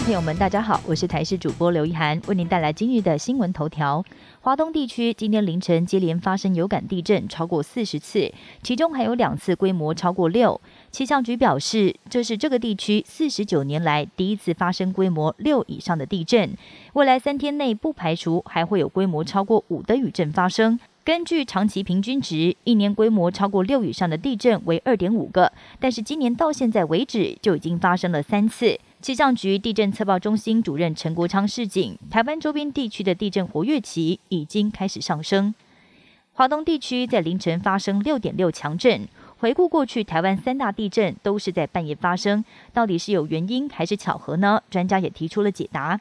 朋友们，大家好，我是台视主播刘一涵，为您带来今日的新闻头条。华东地区今天凌晨接连发生有感地震超过四十次，其中还有两次规模超过六。气象局表示，这是这个地区四十九年来第一次发生规模六以上的地震。未来三天内不排除还会有规模超过五的余震发生。根据长期平均值，一年规模超过六以上的地震为二点五个，但是今年到现在为止就已经发生了三次。气象局地震测报中心主任陈国昌示警，台湾周边地区的地震活跃期已经开始上升。华东地区在凌晨发生六点六强震。回顾过去，台湾三大地震都是在半夜发生，到底是有原因还是巧合呢？专家也提出了解答。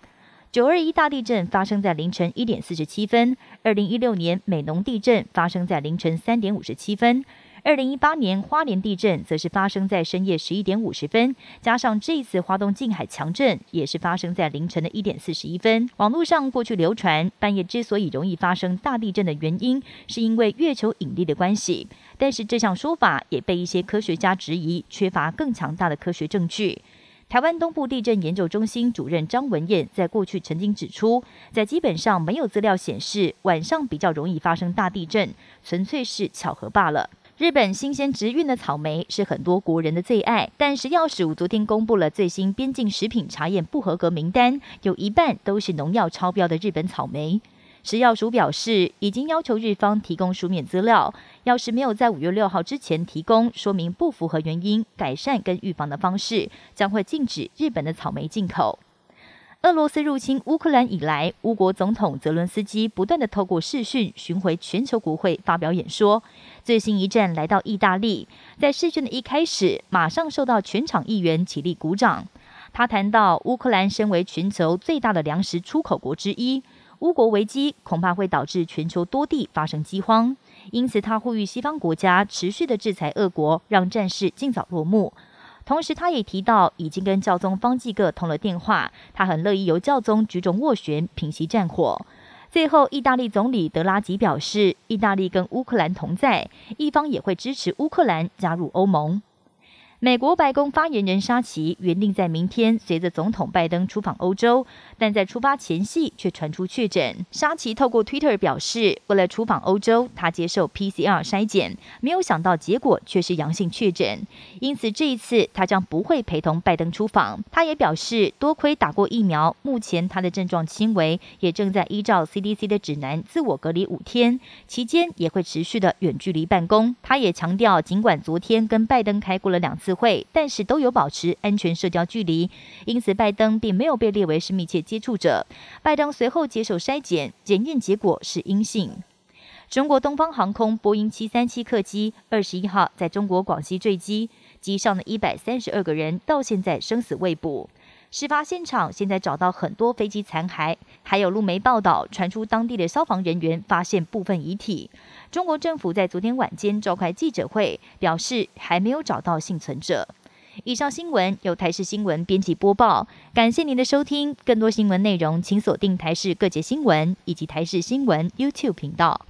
九二一大地震发生在凌晨一点四十七分，二零一六年美浓地震发生在凌晨三点五十七分，二零一八年花莲地震则是发生在深夜十一点五十分，加上这次华东近海强震也是发生在凌晨的一点四十一分。网络上过去流传，半夜之所以容易发生大地震的原因，是因为月球引力的关系，但是这项说法也被一些科学家质疑，缺乏更强大的科学证据。台湾东部地震研究中心主任张文燕在过去曾经指出，在基本上没有资料显示晚上比较容易发生大地震，纯粹是巧合罢了。日本新鲜直运的草莓是很多国人的最爱，但食药署昨天公布了最新边境食品查验不合格名单，有一半都是农药超标的日本草莓。食药署表示，已经要求日方提供书面资料，要是没有在五月六号之前提供，说明不符合原因、改善跟预防的方式，将会禁止日本的草莓进口。俄罗斯入侵乌克兰以来，乌国总统泽伦斯基不断的透过视讯巡回全球国会发表演说。最新一站来到意大利，在视讯的一开始，马上受到全场议员起立鼓掌。他谈到，乌克兰身为全球最大的粮食出口国之一。乌国危机恐怕会导致全球多地发生饥荒，因此他呼吁西方国家持续的制裁俄国，让战事尽早落幕。同时，他也提到已经跟教宗方济各通了电话，他很乐意由教宗举重斡旋，平息战火。最后，意大利总理德拉吉表示，意大利跟乌克兰同在，一方也会支持乌克兰加入欧盟。美国白宫发言人沙奇原定在明天随着总统拜登出访欧洲，但在出发前夕却传出确诊。沙奇透过 Twitter 表示，为了出访欧洲，他接受 PCR 筛检，没有想到结果却是阳性确诊，因此这一次他将不会陪同拜登出访。他也表示，多亏打过疫苗，目前他的症状轻微，也正在依照 CDC 的指南自我隔离五天，期间也会持续的远距离办公。他也强调，尽管昨天跟拜登开过了两次。会，但是都有保持安全社交距离，因此拜登并没有被列为是密切接触者。拜登随后接受筛检，检验结果是阴性。中国东方航空波音七三七客机二十一号在中国广西坠机，机上的一百三十二个人到现在生死未卜。事发现场现在找到很多飞机残骸，还有路媒报道传出当地的消防人员发现部分遗体。中国政府在昨天晚间召开记者会，表示还没有找到幸存者。以上新闻由台视新闻编辑播报，感谢您的收听。更多新闻内容，请锁定台视各界新闻以及台视新闻 YouTube 频道。